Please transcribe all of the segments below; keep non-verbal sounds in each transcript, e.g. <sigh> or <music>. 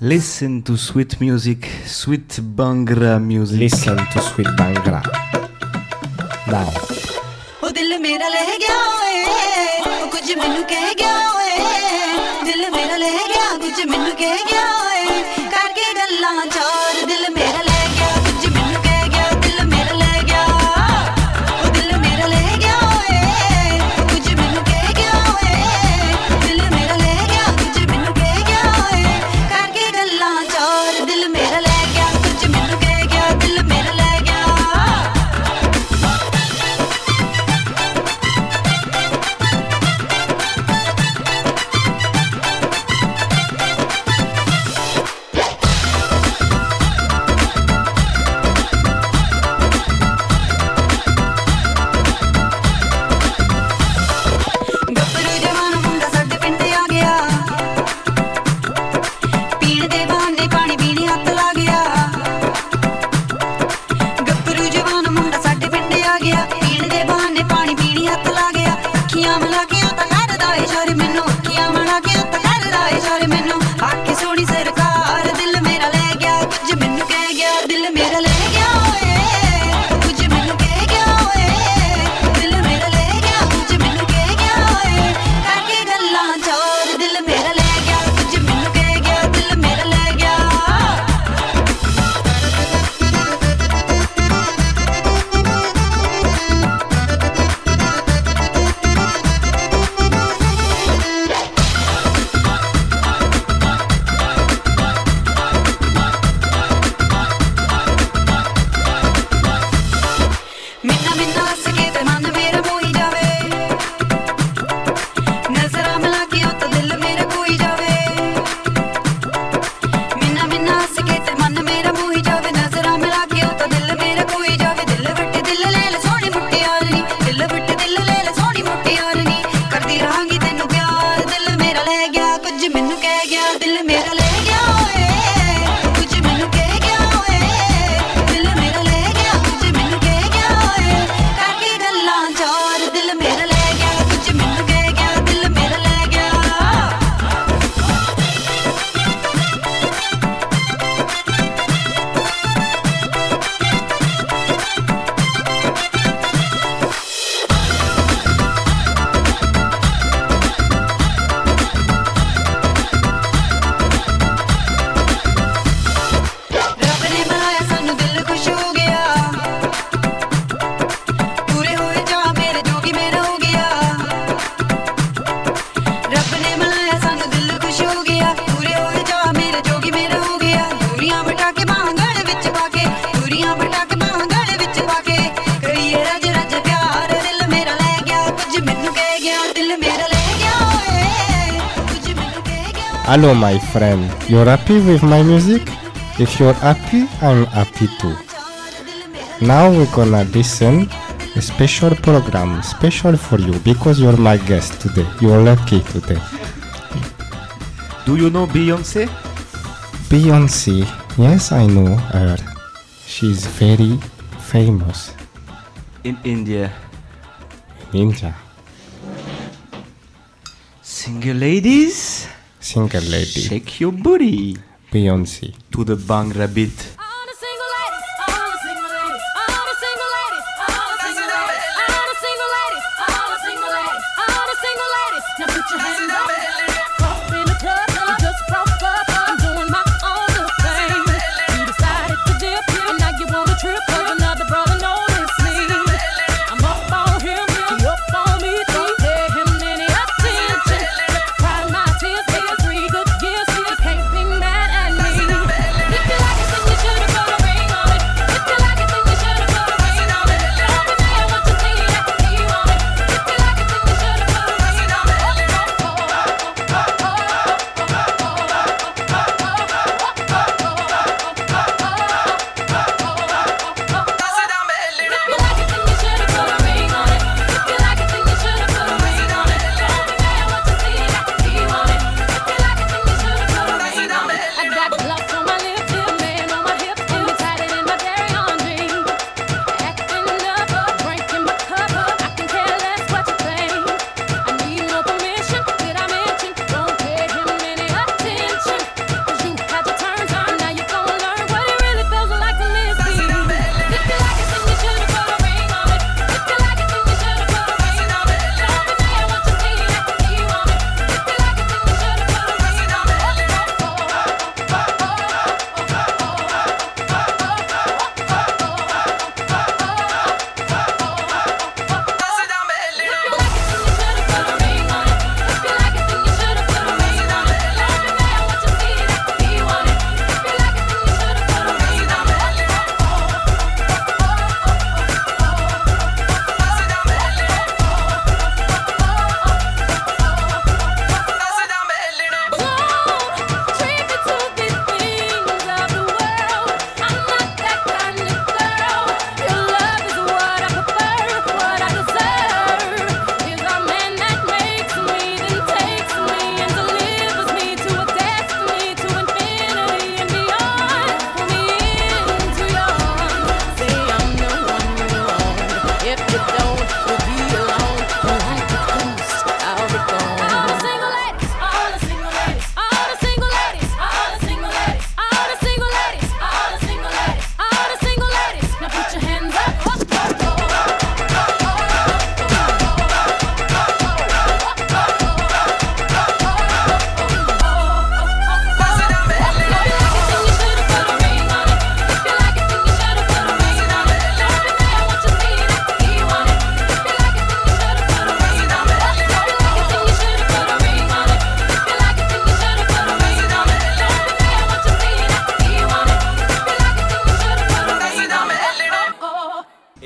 Listen to sweet music, sweet bangra music. Listen to sweet bangra. Now. ਉਹ ਦਿਲ ਮੇਰਾ ਲਹਿ ਗਿਆ ਓਏ ਕੁਝ ਮੈਨੂੰ ਕਹਿ ਗਿਆ ਓਏ ਦਿਲ ਮੇਰਾ ਲਹਿ ਗਿਆ ਕੁਝ ਮੈਨੂੰ ਕਹਿ ਗਿਆ Hello, my friend. You're happy with my music? If you're happy, I'm happy too. Now we're gonna listen a special program, special for you because you're my guest today. You're lucky today. Do you know Beyonce? Beyonce, yes, I know her. She's very famous. In India. In India. Single ladies? Single Lady. Shake your booty. Beyoncé. To the bang rabbit.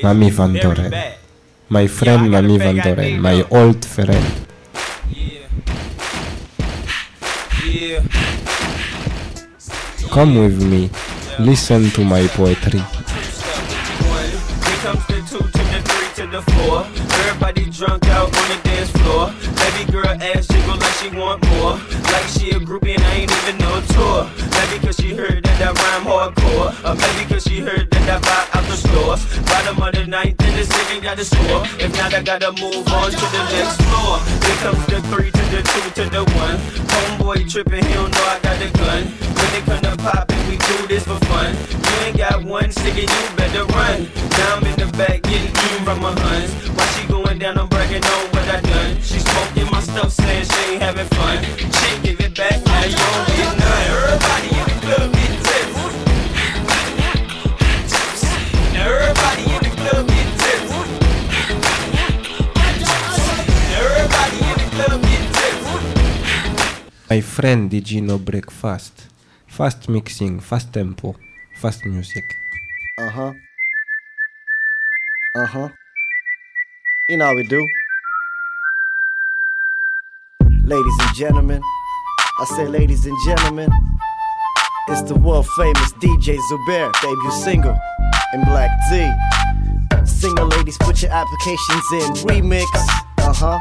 Mami Van Doren. My friend Yo, I got a Mami Van Doren, my old friend. Yeah. Yeah. Come with me. Listen to my poetry. One. Here comes the two to the three to the four. Everybody drunk out on the dance floor. Baby girl ass jiggle like she want more. Like she a groupie and I ain't even no tour. Maybe cause she heard that I rhyme hardcore. Or maybe cause she heard that I buy store. Bottom of the ninth and the second got the score. If not, I gotta move on to the next floor. Here comes the three to the two to the one. Homeboy tripping, he don't know I got the gun. When they come to poppin', we do this for fun. You ain't got one sticker, you better run. Now I'm in the back getting eaten from my huns. While she going down, I'm bragging on what I done. She smoking my stuff, saying she ain't having fun. She give it back, now you My friend Digino break fast. Fast mixing, fast tempo, fast music. Uh huh. Uh huh. You know how we do. Ladies and gentlemen, I say, ladies and gentlemen, it's the world famous DJ Zubair debut single in Black D. Single ladies, put your applications in remix. Uh huh.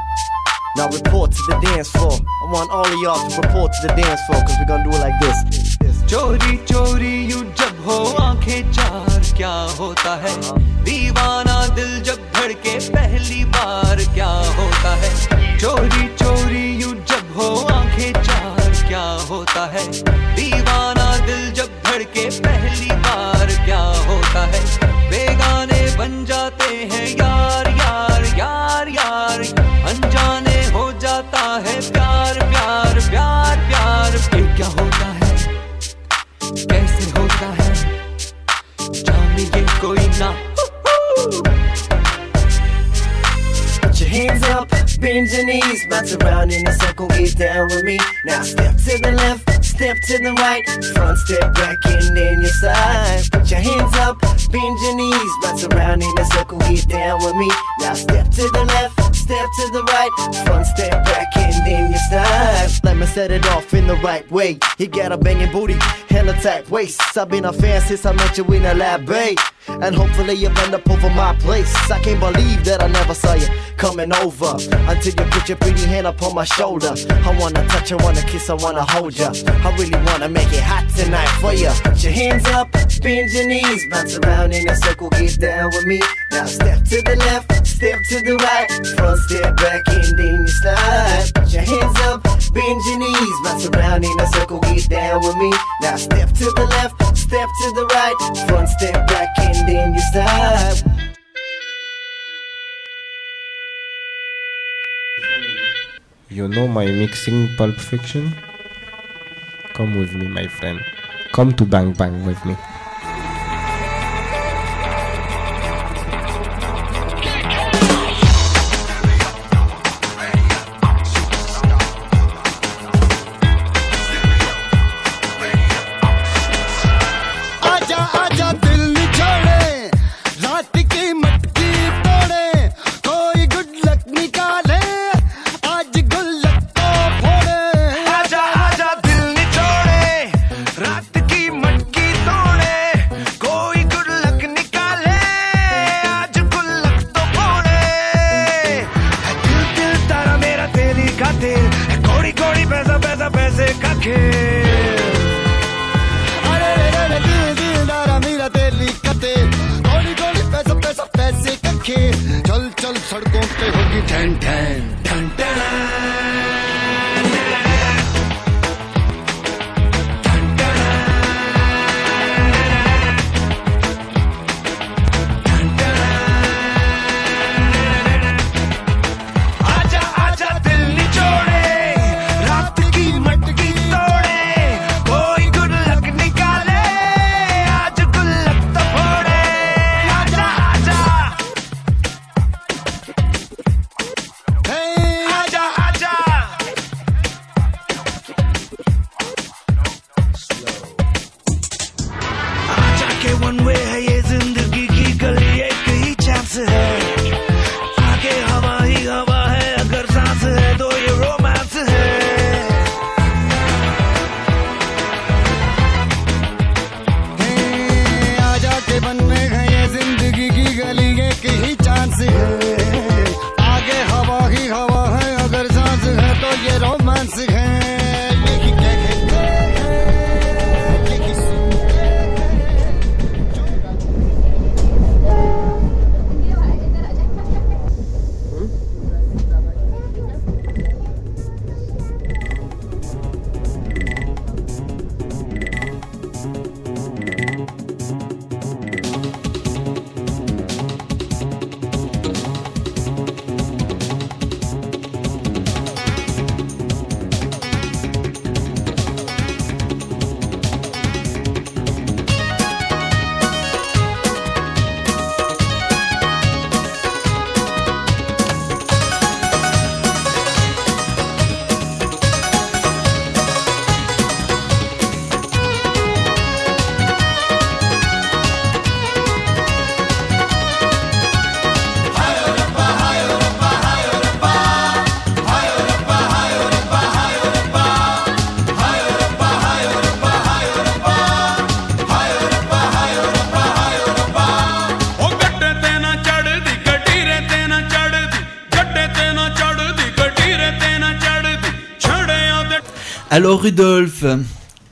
Now report to the dance floor. I want all of y'all to report to the dance floor because we're gonna do it like this. this. चोरी चोरी यू जब हो आँखें चार क्या होता है दीवाना दिल जब धड़के पहली बार क्या होता है चोरी चोरी यू जब हो आँखें चार क्या होता है दीवाना दिल जब धड़के पहली बार bend your knees, bounce around in a circle, get down with me. Now step to the left, step to the right, front step back and then your side. Put your hands up, bend your knees, bounce around in a circle, get down with me. Now step to the left, step to the right, front step back and then you side. Let me set it off in the right way. You got a banging booty and a tight waist. I've been a fan since I met you in the lab, babe. And hopefully you end up over my place. I can't believe that I never saw you coming over until you put your pretty hand up on my shoulder. I wanna touch, I wanna kiss, I wanna hold ya. I really wanna make it hot tonight for ya. Put your hands up, bend your knees, bounce around in a circle, get down with me. Now step to the left, step to the right, front step back and then you slide. Put your hands up, bend your knees, bounce around in a circle, get down with me. Now step to the left, step to the right, One step back and then you slide. You know my mixing Pulp Fiction? Come with me, my friend. Come to Bang Bang with me. घोड़े का खेल। अरे, रे रे दिल मेरा कते। गोली गोली, पैसा पैसा, पैसे कखे चल चल, सड़कों पे होगी ठैन ठैन। Alors Rudolf,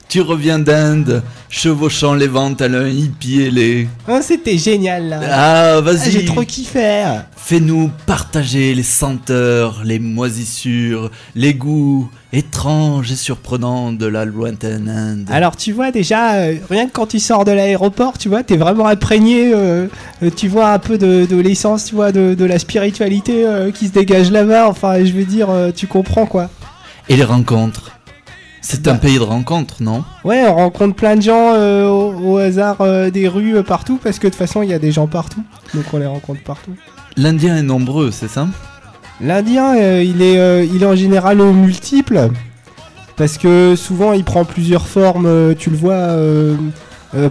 tu reviens d'Inde, chevauchant les ventes à l'un hippie ailé. Oh, c'était génial là. Ah, Ah, vas-y. J'ai trop kiffé. Fais-nous partager les senteurs, les moisissures, les goûts étranges et surprenants de la lointaine Inde. Alors tu vois déjà, euh, rien que quand tu sors de l'aéroport, tu vois, t'es vraiment imprégné, euh, euh, tu vois un peu de, de l'essence, tu vois, de, de la spiritualité euh, qui se dégage là-bas, enfin je veux dire, tu comprends quoi. Et les rencontres C'est un Bah. pays de rencontres, non? Ouais, on rencontre plein de gens euh, au, au hasard euh, des rues euh, partout, parce que de toute façon il y a des gens partout, donc on les rencontre partout. L'Indien est nombreux, c'est ça? L'Indien, il, est, il est en général multiple, parce que souvent il prend plusieurs formes, tu le vois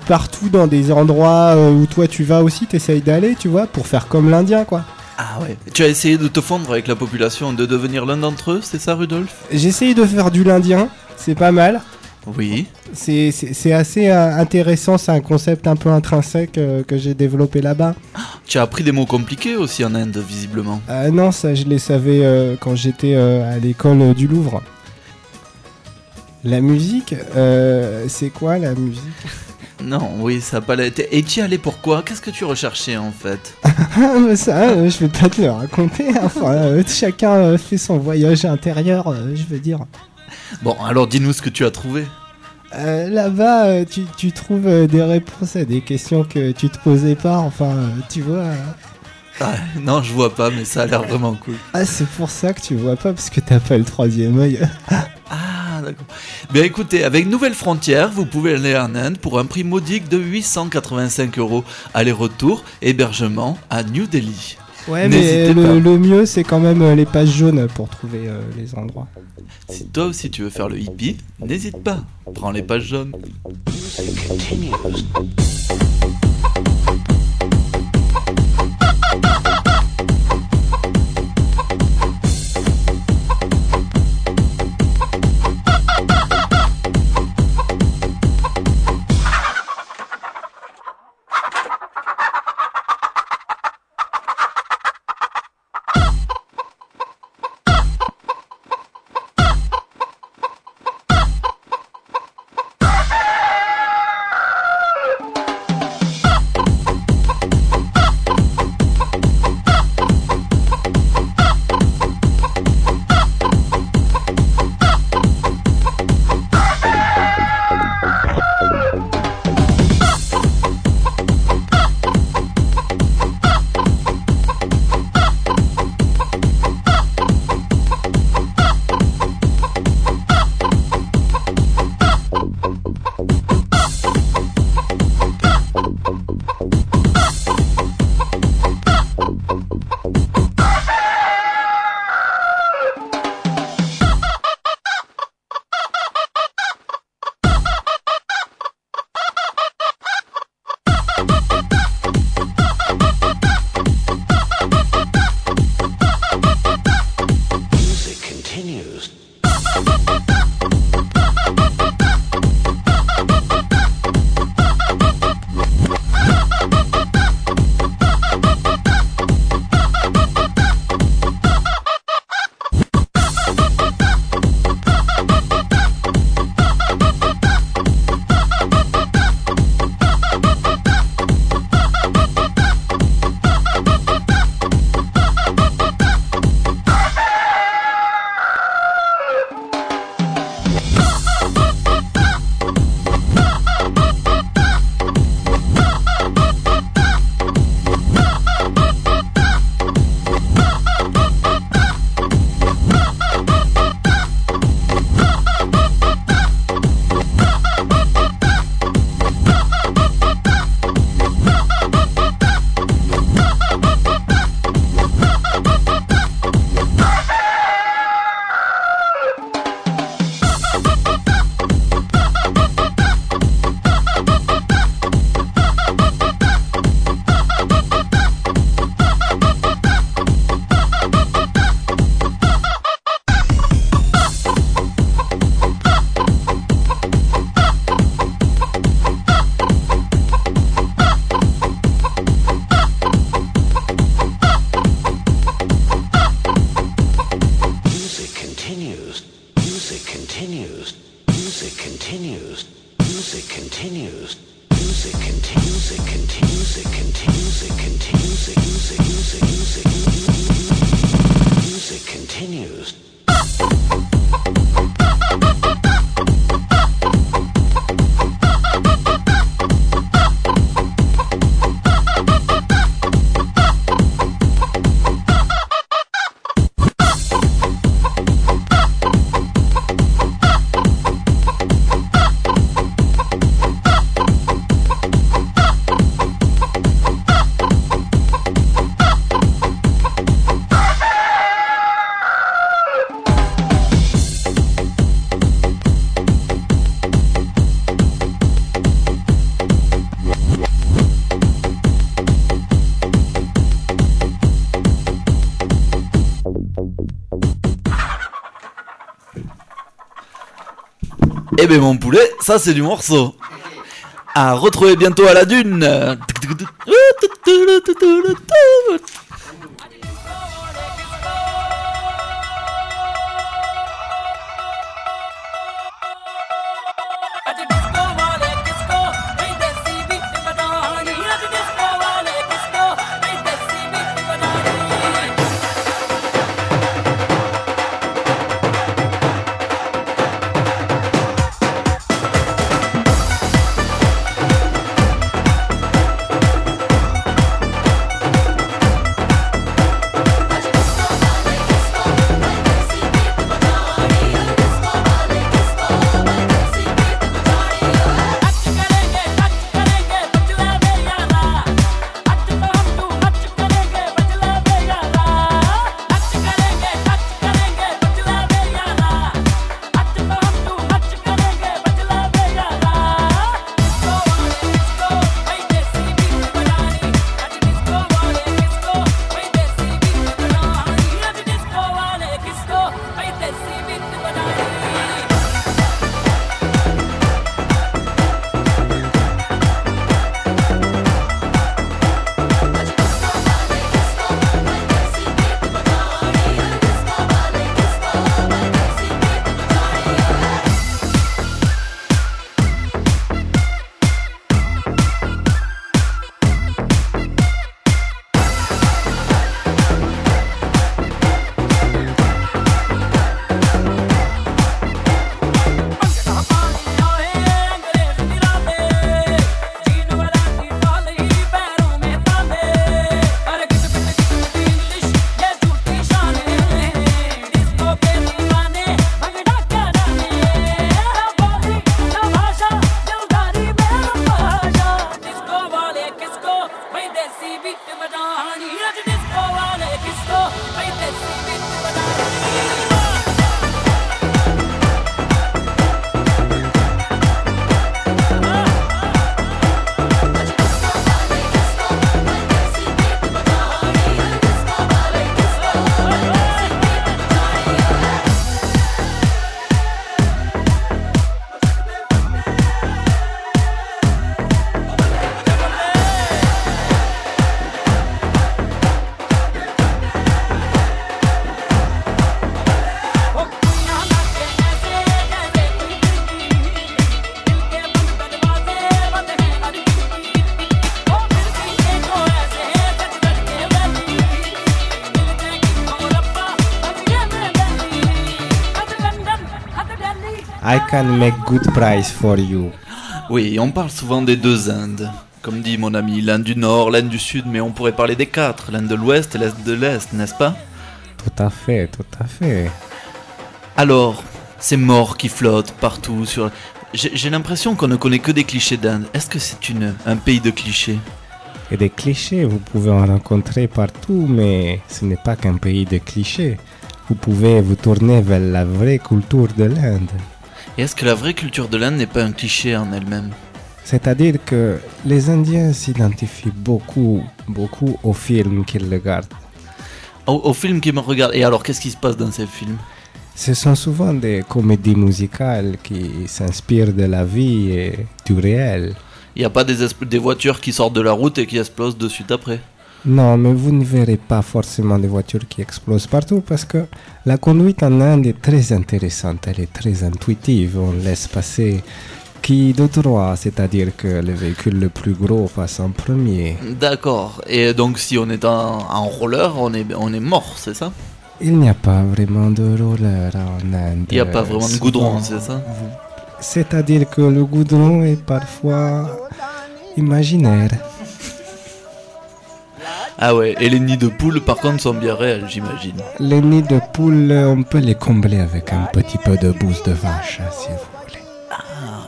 partout dans des endroits où toi tu vas aussi, t'essayes d'aller, tu vois, pour faire comme l'Indien, quoi. Ah ouais. Tu as essayé de te fondre avec la population, de devenir l'un d'entre eux, c'est ça Rudolf J'essaye de faire du l'Indien, c'est pas mal. Oui. C'est- assez euh, intéressant, c'est un concept un peu intrinsèque euh, que j'ai développé là-bas. Tu as appris des mots compliqués aussi en Inde, visiblement. Euh, non, ça je les savais euh, quand j'étais à l'école du Louvre. La musique, euh, c'est quoi la musique? Non, oui, ça a pas été. Et tu y allais pourquoi Qu'est-ce que tu recherchais en fait? <laughs> Ah, ça, euh, je vais pas te le raconter. Enfin, euh, chacun euh, fait son voyage intérieur, je veux dire. Bon, alors dis-nous ce que tu as trouvé. Euh, Là-bas, tu, tu trouves des réponses à des questions que tu te posais pas. Enfin, tu vois. Ah, non, je vois pas, mais ça a l'air vraiment cool. Ah, c'est pour ça que tu vois pas, parce que t'as pas le troisième œil. Ah, d'accord. Bien écoutez, avec Nouvelle Frontière, vous pouvez aller en Inde pour un prix modique de 885 euros. Aller-retour, hébergement à New Delhi. Ouais, mais le mieux, c'est quand même euh, les pages jaunes pour trouver euh, les endroits. Si toi aussi tu veux faire le hippie, n'hésite pas. Prends les pages jaunes. Eh ben mon poulet, ça c'est du morceau. À retrouver bientôt à la dune. Can make good price for you. Oui, on parle souvent des deux Indes. Comme dit mon ami, l'Inde du Nord, l'Inde du Sud, mais on pourrait parler des quatre, l'Inde de l'Ouest et l'Est de l'Est, n'est-ce pas? Tout à fait, tout à fait. Alors, ces morts qui flottent partout sur... J'ai l'impression qu'on ne connaît que des clichés d'Inde. Est-ce que c'est un pays de clichés? Et des clichés, vous pouvez en rencontrer partout, mais ce n'est pas qu'un pays de clichés. Vous pouvez vous tourner vers la vraie culture de l'Inde. Et est-ce que la vraie culture de l'Inde n'est pas un cliché en elle-même? C'est-à-dire que les Indiens s'identifient beaucoup, beaucoup aux films qu'ils regardent. au, au film qui me regarde. Et alors, qu'est-ce qui se passe dans ces films? Ce sont souvent des comédies musicales qui s'inspirent de la vie et du réel. Il n'y a pas des, voitures qui sortent de la route et qui explosent de suite après? Non, mais vous ne verrez pas forcément des voitures qui explosent partout parce que la conduite en Inde est très intéressante, elle est très intuitive. On laisse passer qui de droit, c'est-à-dire que le véhicule le plus gros passe en premier. D'accord. Et donc si on est en, roller, on est, on est mort, c'est ça? Il n'y a pas vraiment de roller en Inde. Il n'y a pas vraiment de goudron, c'est ça? C'est-à-dire que le goudron est parfois imaginaire. Ah ouais, et les nids de poules par contre sont bien réels, j'imagine. Les nids de poules, on peut les combler avec un petit peu de bouse de vache, si vous voulez.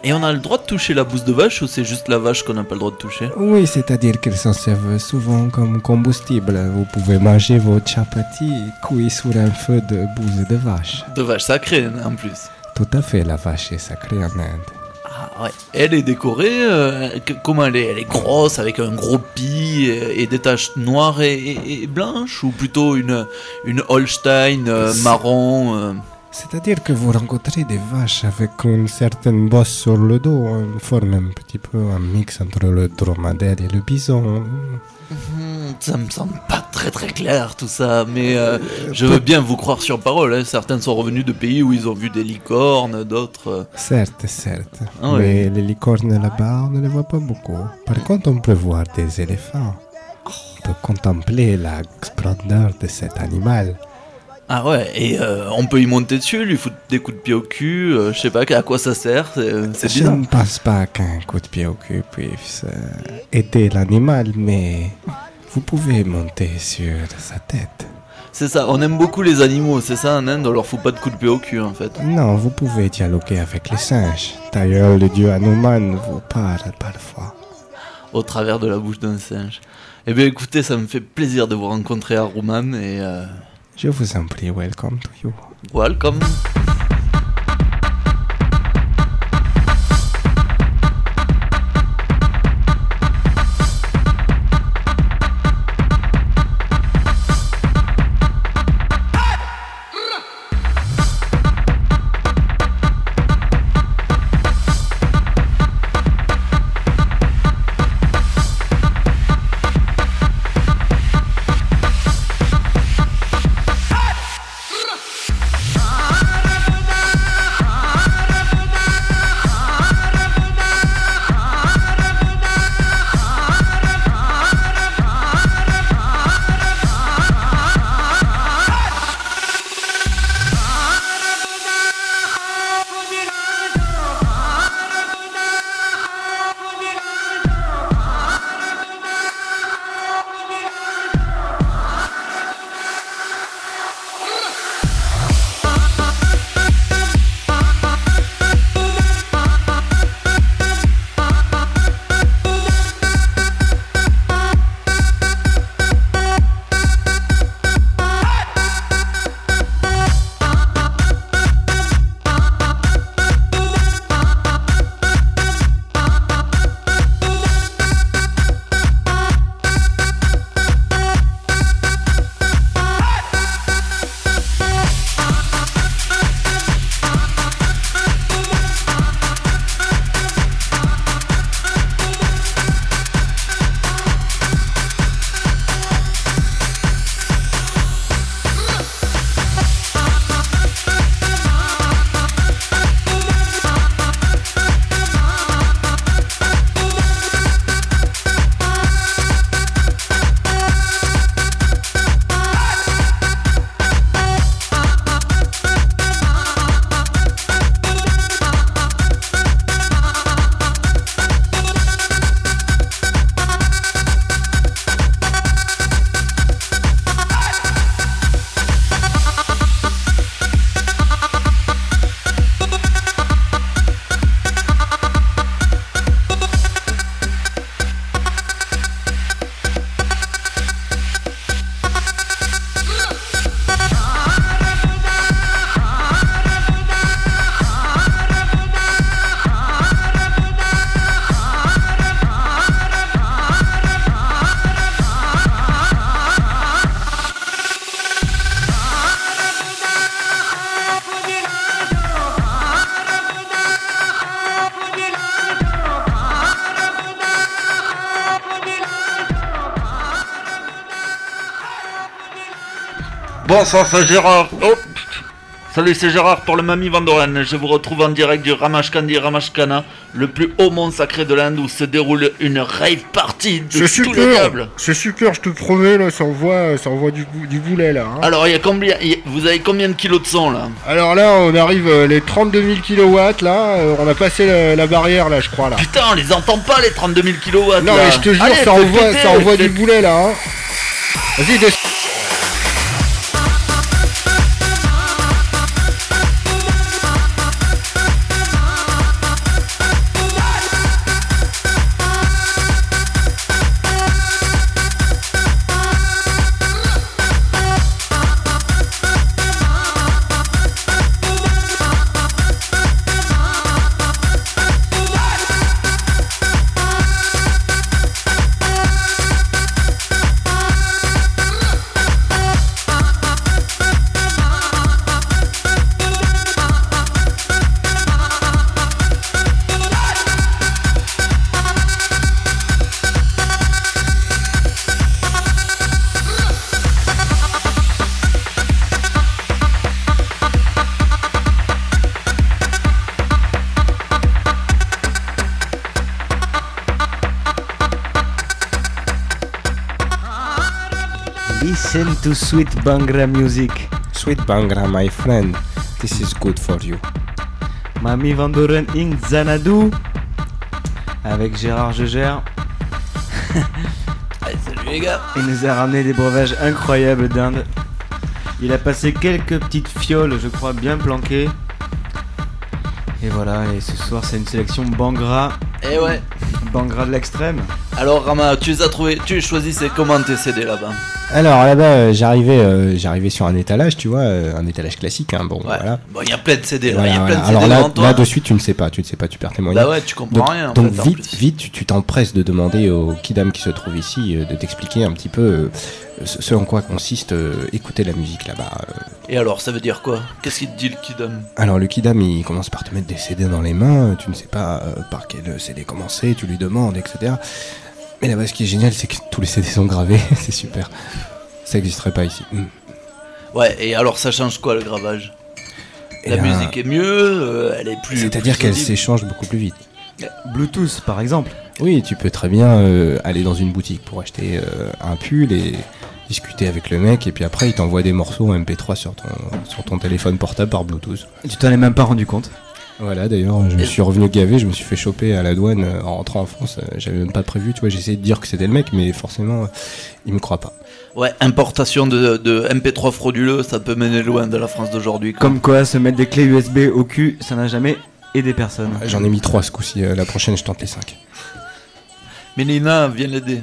Et on a le droit de toucher la bouse de vache ou c'est juste la vache qu'on n'a pas le droit de toucher? Oui, c'est-à-dire qu'ils s'en servent souvent comme combustible. Vous pouvez manger vos chapati cuits sur un feu de bouse de vache. De vache sacrée en plus. Tout à fait, la vache est sacrée en Inde. Ah ouais. Elle est décorée, euh, que- comment elle est? Elle est grosse avec un gros pis et, et des taches noires et, et- et blanches ou plutôt une, une Holstein euh, marron euh, C'est-à-dire que vous rencontrez des vaches avec une certaine bosse sur le dos, une forme un petit peu un mix entre le dromadaire et le bison. Hmm, Ça me semble pas très très clair tout ça, mais euh, je veux bien vous croire sur parole. hein. Certains sont revenus de pays où ils ont vu des licornes, d'autres. euh, Certes, certes. Ah oui. Mais les licornes là-bas, on ne les voit pas beaucoup. Par contre, on peut voir des éléphants. On peut contempler la splendeur de cet animal. Ah ouais, et euh, on peut y monter dessus, lui foutre des coups de pied au cul, euh, je sais pas à quoi ça sert, c'est c'est Je bizarre. ne pense pas qu'un coup de pied au cul puisse euh, aider l'animal, mais vous pouvez monter sur sa tête. C'est ça, on aime beaucoup les animaux, c'est ça en Inde, on leur fout pas de coups de pied au cul en fait. Non, vous pouvez dialoguer avec les singes. D'ailleurs, le dieu Hanuman vous parle parfois. Au travers de la bouche d'un singe. Eh bien écoutez, ça me fait plaisir de vous rencontrer à Rouman et euh, Je vous en prie, welcome to you. welcome. Ça c'est Gérard. Hop. Salut, c'est Gérard pour le Mami Vandoren. Je vous retrouve en direct du Ramashkandi Ramashkana, le plus haut mont sacré de l'Inde où se déroule une rave party de tous les diables. c'est super, je te promets, là, ça envoie, ça envoie du, bou- du boulet, là. hein. Alors, il y a combien il y a- Vous avez combien de kilos de son là? Alors là, on arrive euh, les 32 000 kilowatts, là, euh, on a passé la, la barrière, là, je crois, là. Putain, on les entend pas les 32 000 kilowatts Non, là. mais je te jure, Allez, ça envoie, péter, ça envoie du boulet, là, hein. Vas-y, descends. To sweet Bangra music. Sweet Bangra, my friend, this is good for you. Mami Vandoren in Xanadu. Avec Gérard Jeugère. <laughs> Allez, salut les gars. Il nous a ramené des breuvages incroyables d'Inde. Il a passé quelques petites fioles, je crois, bien planquées. Et voilà, et ce soir c'est une sélection Bangra. Eh ouais. Bangra de l'extrême. Alors Rama, tu les as trouvés, tu choisissais comment tes CD là-bas? Alors là-bas, euh, j'arrivais, euh, j'arrivais sur un étalage, tu vois, euh, un étalage classique, hein, bon, voilà. Bon, il y a plein de CD là, Voilà, il y a plein de CD Alors là, toi. là de suite, tu ne sais pas, tu ne sais pas, tu perds tes moyens. Bah ouais, tu comprends donc, rien, en Donc fait, en vite, vite, tu- t'empresses de demander au kidam qui se trouve ici euh, de t'expliquer un petit peu ce, en quoi consiste écouter la musique là-bas. Et alors, ça veut dire quoi? Qu'est-ce qu'il te dit le kidam? Alors le kidam, il commence par te mettre des CD dans les mains, tu ne sais pas par quel CD commencer, tu lui demandes, etc. Mais là-bas, ce qui est génial, c'est que tous les CD sont gravés, <laughs> c'est super. Ça n'existerait pas ici. Mm. Ouais, et alors ça change quoi le gravage? Et La musique est mieux, euh, elle est plus. C'est-à-dire qu'elle s'échange beaucoup plus vite. Bluetooth par exemple. Oui, tu peux très bien euh, aller dans une boutique pour acheter euh, un pull et discuter avec le mec, et puis après il t'envoie des morceaux en MP3 sur ton, sur ton téléphone portable par Bluetooth. Tu t'en es même pas rendu compte. Voilà, d'ailleurs, je me suis revenu gavé, je me suis fait choper à la douane euh, en rentrant en France. euh, J'avais même pas prévu, tu vois, j'ai essayé de dire que c'était le mec, mais forcément, euh, il me croit pas. Ouais, importation de, de MP3 frauduleux, ça peut mener loin de la France d'aujourd'hui. quoi. Comme quoi, se mettre des clés USB au cul, ça n'a jamais aidé personne. J'en ai mis trois ce coup-ci, la prochaine je tente les cinq. Mélina, viens l'aider.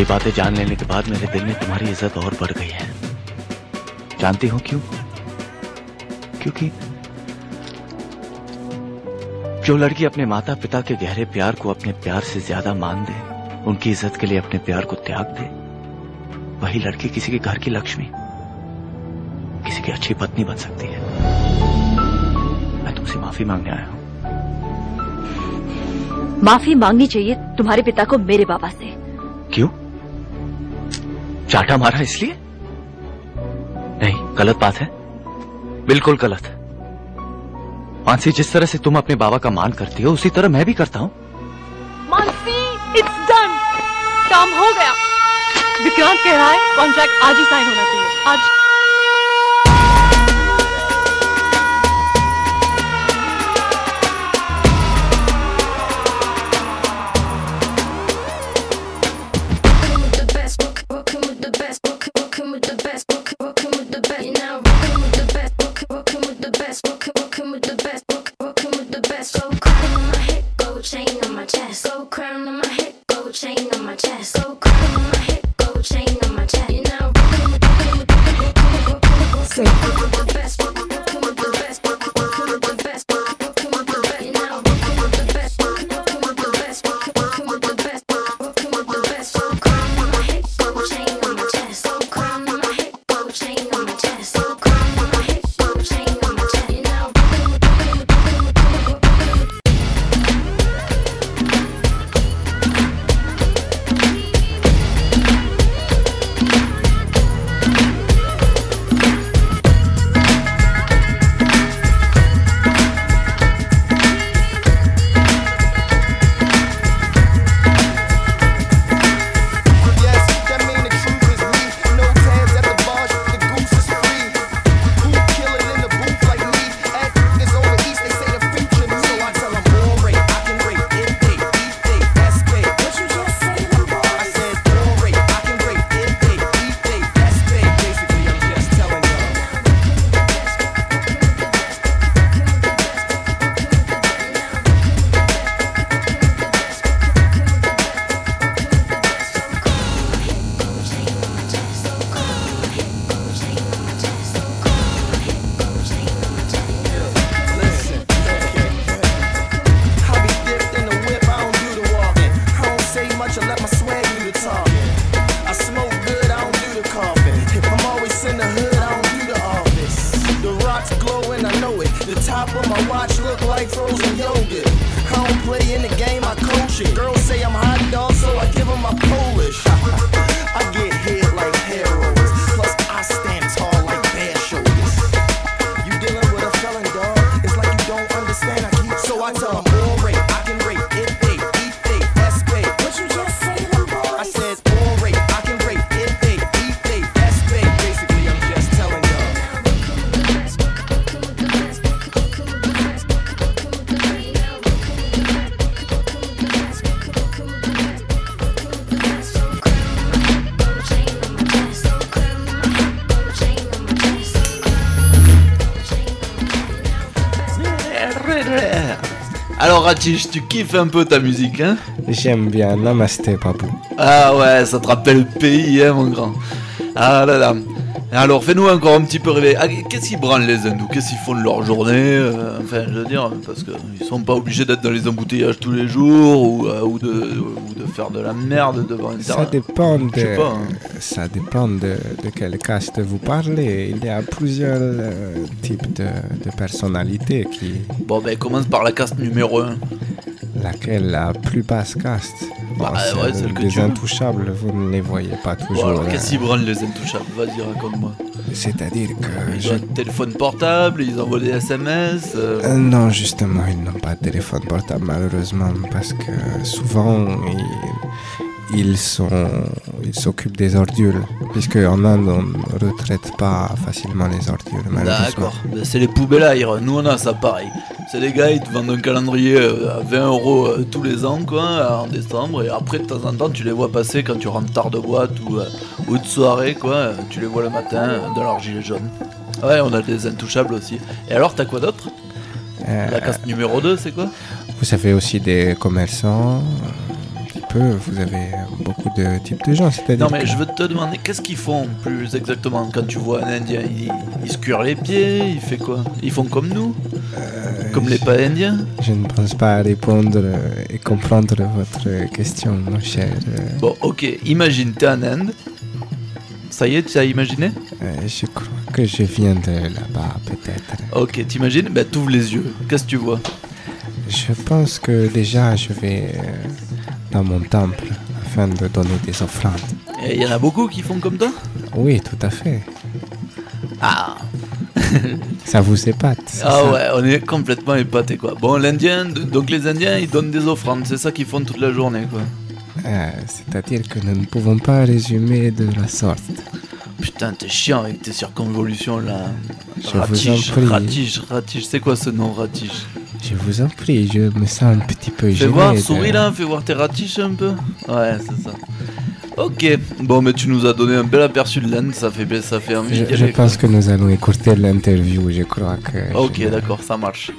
सारी बातें जान लेने के बाद मेरे दिल में तुम्हारी इज़्ज़त और बढ़ गई है। जानती हो क्यों? क्योंकि जो लड़की अपने माता पिता के गहरे प्यार को अपने प्यार से ज़्यादा मान दे, उनकी इज़्ज़त के लिए अपने प्यार को त्याग दे, वही लड़की किसी के घर की लक्ष्मी, किसी की अच्छी पत्नी बन सकती है। मैं तुमसे माफ़ी मांगने आया हूँ। माफ़ी मांगनी चाहिए तुम्हारे पिता को मेरे बाबा से। चाटा मारा इसलिए? नहीं, गलत बात है। बिल्कुल गलत मानसी, जिस तरह से तुम अपने बाबा का मान करती हो, उसी तरह मैं भी करता हूँ। मानसी इट्स डन काम हो गया। विक्रांत कह रहा है कॉन्ट्रैक्ट आज ही साइन होना चाहिए। आज frozen Tu kiffes un peu ta musique, hein J'aime bien. Namasté, Papou. Ah ouais, ça te rappelle le pays, hein, mon grand. Ah là là. Alors, fais-nous encore un petit peu rêver. Ah, Qu'est-ce qu'ils branlent les hindous? Qu'est-ce qu'ils font de leur journée euh, Enfin, je veux dire, parce qu'ils sont pas obligés d'être dans les embouteillages tous les jours ou, euh, ou, de, ou de faire de la merde devant une Ça dépend de, Je sais pas. hein. Ça dépend de, de quel caste vous parlez. Il y a plusieurs euh, types de, de personnalités qui, Bon, ben, commence par la caste numéro 1. laquelle la plus basse caste. Bon, Bah, ouais, celle que les tu veux. intouchables, vous ne les voyez pas Bon, toujours. alors, hein. qu'est-ce qu'ils branlent les intouchables? Vas-y, raconte-moi. C'est-à-dire que Ils je- ont un téléphone portable, ils envoient des SMS. euh, Euh, non, justement, ils n'ont pas de téléphone portable, malheureusement, parce que souvent, ils, ils sont, ils s'occupent des ordures, puisque en Inde, on ne retraite pas facilement les ordures. D'accord, Ben, c'est les poubelles à air. Nous on a ça pareil. C'est les gars, ils te vendent un calendrier euh, à 20 euros euh, tous les ans, quoi, en décembre. Et après, de temps en temps, tu les vois passer quand tu rentres tard de boîte ou, euh, ou de soirée, quoi. Tu les vois le matin dans leur gilet jaune. Ouais, on a des intouchables aussi. Et alors, t'as quoi d'autre? Euh, La caste numéro 2, c'est quoi? Vous avez aussi des commerçants, peu, vous avez beaucoup de types de gens. C'est-à-dire Non mais que- je veux te demander qu'est-ce qu'ils font plus exactement quand tu vois un Indien? Il, il se cuire les pieds, il fait quoi? Ils font comme nous? Comme les pas indiens? Je ne pense pas répondre euh, et comprendre votre question, mon cher. euh, Bon ok, imagine t'es en Inde. Ça y est, tu as imaginé? Euh, je crois que je viens de là-bas, peut-être. Ok, t'imagines? Ben t'ouvres les yeux, qu'est-ce que tu vois? Je pense que déjà, je vais euh, dans mon temple afin de donner des offrandes. Et il y en a beaucoup qui font comme toi? Oui, tout à fait. Ah <laughs> Ça vous épate Ah ça? ouais, on est complètement épatés quoi. Bon, l'Indien, donc les Indiens ils donnent des offrandes, c'est ça qu'ils font toute la journée quoi. Euh, C'est-à-dire que nous ne pouvons pas résumer de la sorte. Putain, t'es chiant avec tes circonvolutions là. Je vous en Ratige, prie. ratige, ratige, c'est quoi ce nom ratige Je vous en prie, je me sens un petit peu Fais gêné. voir, de- souris là, fais voir tes ratiches un peu. Ouais, c'est ça. Ok, bon, mais tu nous as donné un bel aperçu de l'Inde, ça fait, ça fait envie Je, je pense que nous allons écouter l'interview, je crois que... Ok, d'accord, ça marche.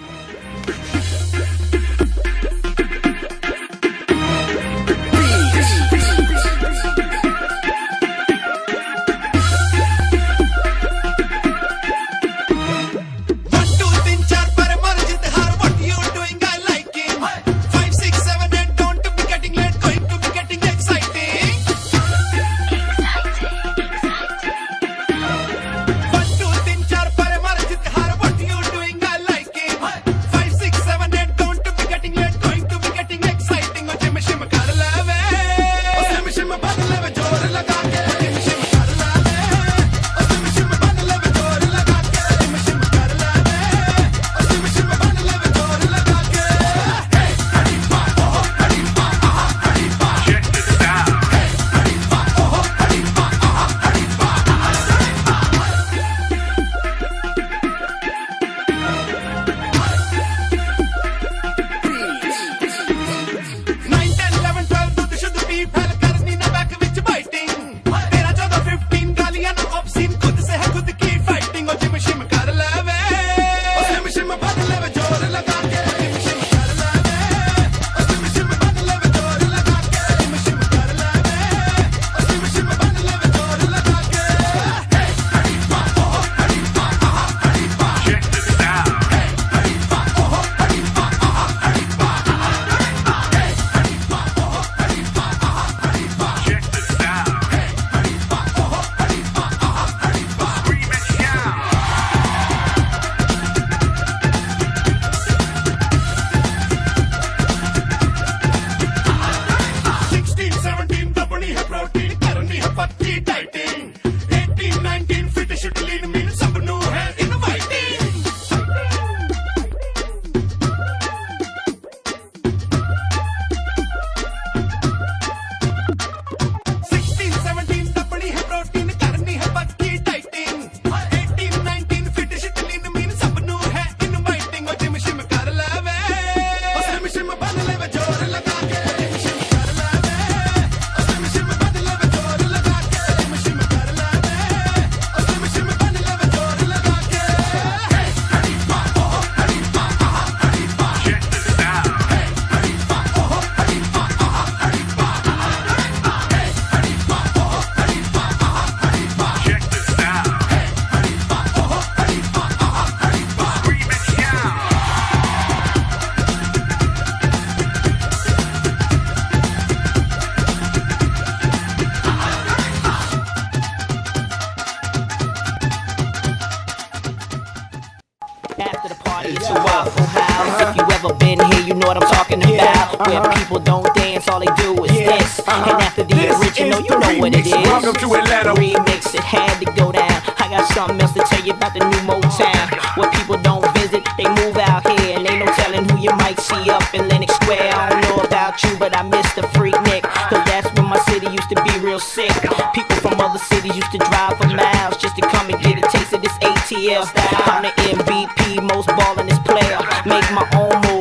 You here, you know what I'm talking about. Where people don't dance, all they do is this. And after the original, you know what it is. Welcome to Atlanta. Remix, it had to go down. I got something else to tell you about the new Motown. Where people don't visit, they move out here. And ain't no telling who you might see up in Lenox Square. I don't know about you, but I miss the freak Nick. Cause that's when my city used to be real sick. People from other cities used to drive for miles just to come and get a taste of this ATL style. I'm the MVP, most ballin' player. Make my own moves, call me the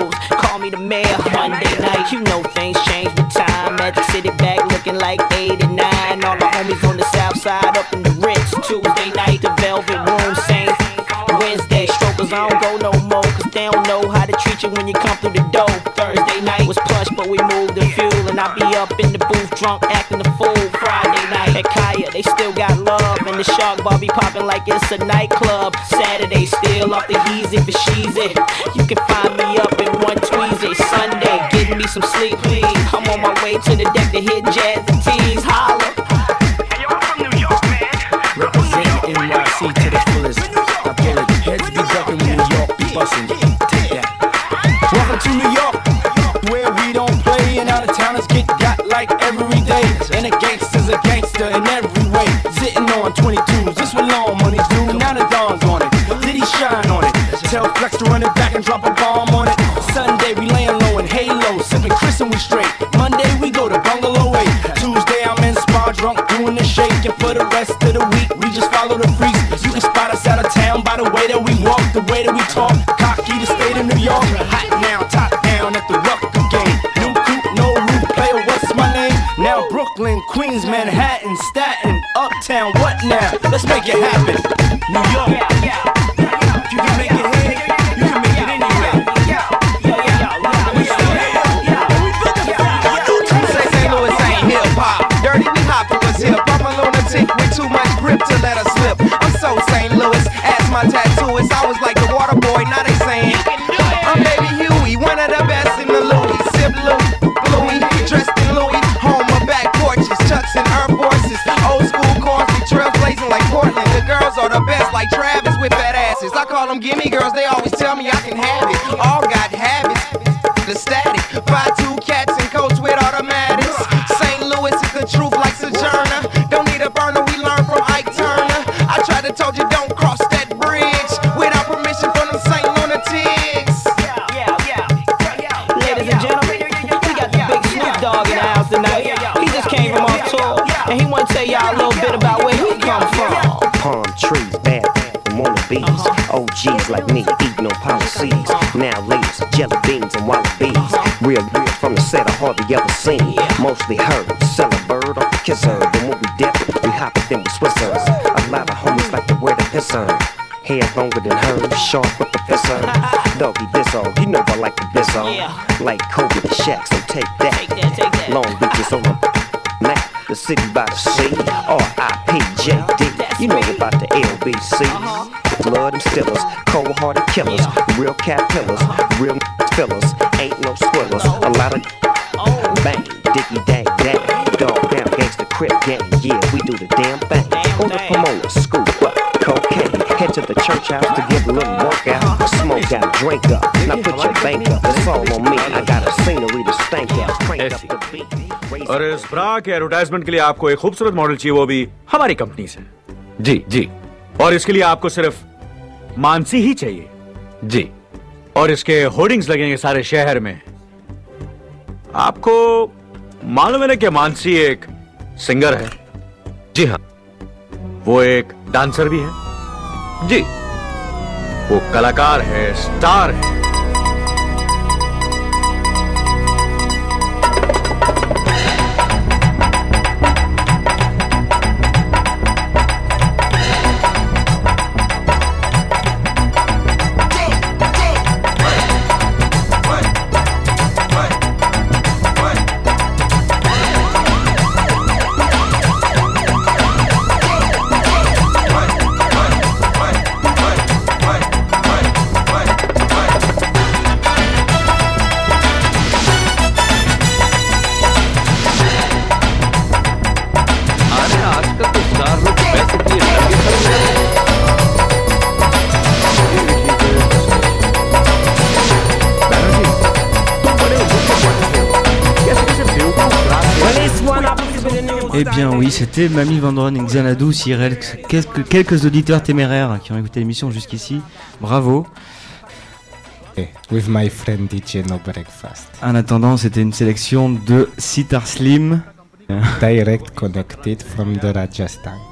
mayor. Monday night, you know things change with time. Magic City back looking like 89. All the homies on the south side up in the Ritz. Tuesday night, the Velvet Room, same. Wednesday, strokers, I don't go no more. Cause they don't know how to treat you when you come through the door. Thursday night was plush but we moved the fuel. And I be up in the booth, drunk, acting a fool. Friday night at Kaya, they still got the shark bar be popping like it's a nightclub. Saturday, still off the heezy for sheezy. You can find me up in one tweezy. Sunday, getting me some sleep, please. I'm on my way to the deck to hit jazz and tease. Holla. Representing NYC to the on 22s, just what long money do. Now the dawn's on it. Did he shine on it? Tell Flex to run it back and drop a bomb on it. Sunday we laying low in Halo, sipping Chris and we straight. Monday we go to Bungalow 8. Tuesday I'm in spa drunk doing the shake. And for the rest of the week we just follow the freaks. You can spot us out of town by the way that we walk, the way that we talk. Cocky the state of New York. Hot now, top down at the Rucker game. New coupe, no roof, player, what's my name? Now Brooklyn, Queens, Manhattan, Staten, OGs like me eating on policies. Now ladies, jelly beans and wallabies. Real real from the set I hardly ever seen. Mostly heard, sell a bird off the kisser. Then when we dip, we hop it, then we swissers. A lot of homies like to wear the pisser. Hair longer than hers, sharp with the fisser. Doggy this all, you know I like the all. Like Kobe the Shaq, so take that. Long Beach is on the map, the city by the sea. R.I.P.J.D. You know about the LBC. Blood and stillers, cold hearted killers, real cat pillars, real fillers, ain't no swillers. A lot of bang, diggy dang dang, dog down, gangsta crip gang. Yeah, we do the damn thing. Head to the church house to get a little workout. Smoke out, drink up. Now put your bank up. It's all on me. I got a scenery to stank out. Crank up the beat. और इस ब्रा के एडवर्टाइजमेंट के लिए आपको एक खूबसूरत मॉडल चाहिए वो भी हमारी कंपनी से जी जी और इसके लिए आपको सिर्फ़ मानसी ही चाहिए जी और इसके होर्डिंग्स लगेंगे सारे शहर में आपको मालूम है ना कि मानसी एक सिंगर है जी हाँ वो एक डांसर भी है जी। वो कलाकार है स्टार है। C'était Mamie Vendron, Xanadu, Cyril, quelques, quelques auditeurs téméraires qui ont écouté l'émission jusqu'ici. Bravo. With my friend DJ No Breakfast. En attendant, c'était une sélection de Sitar Slim. Direct connected from the Rajasthan.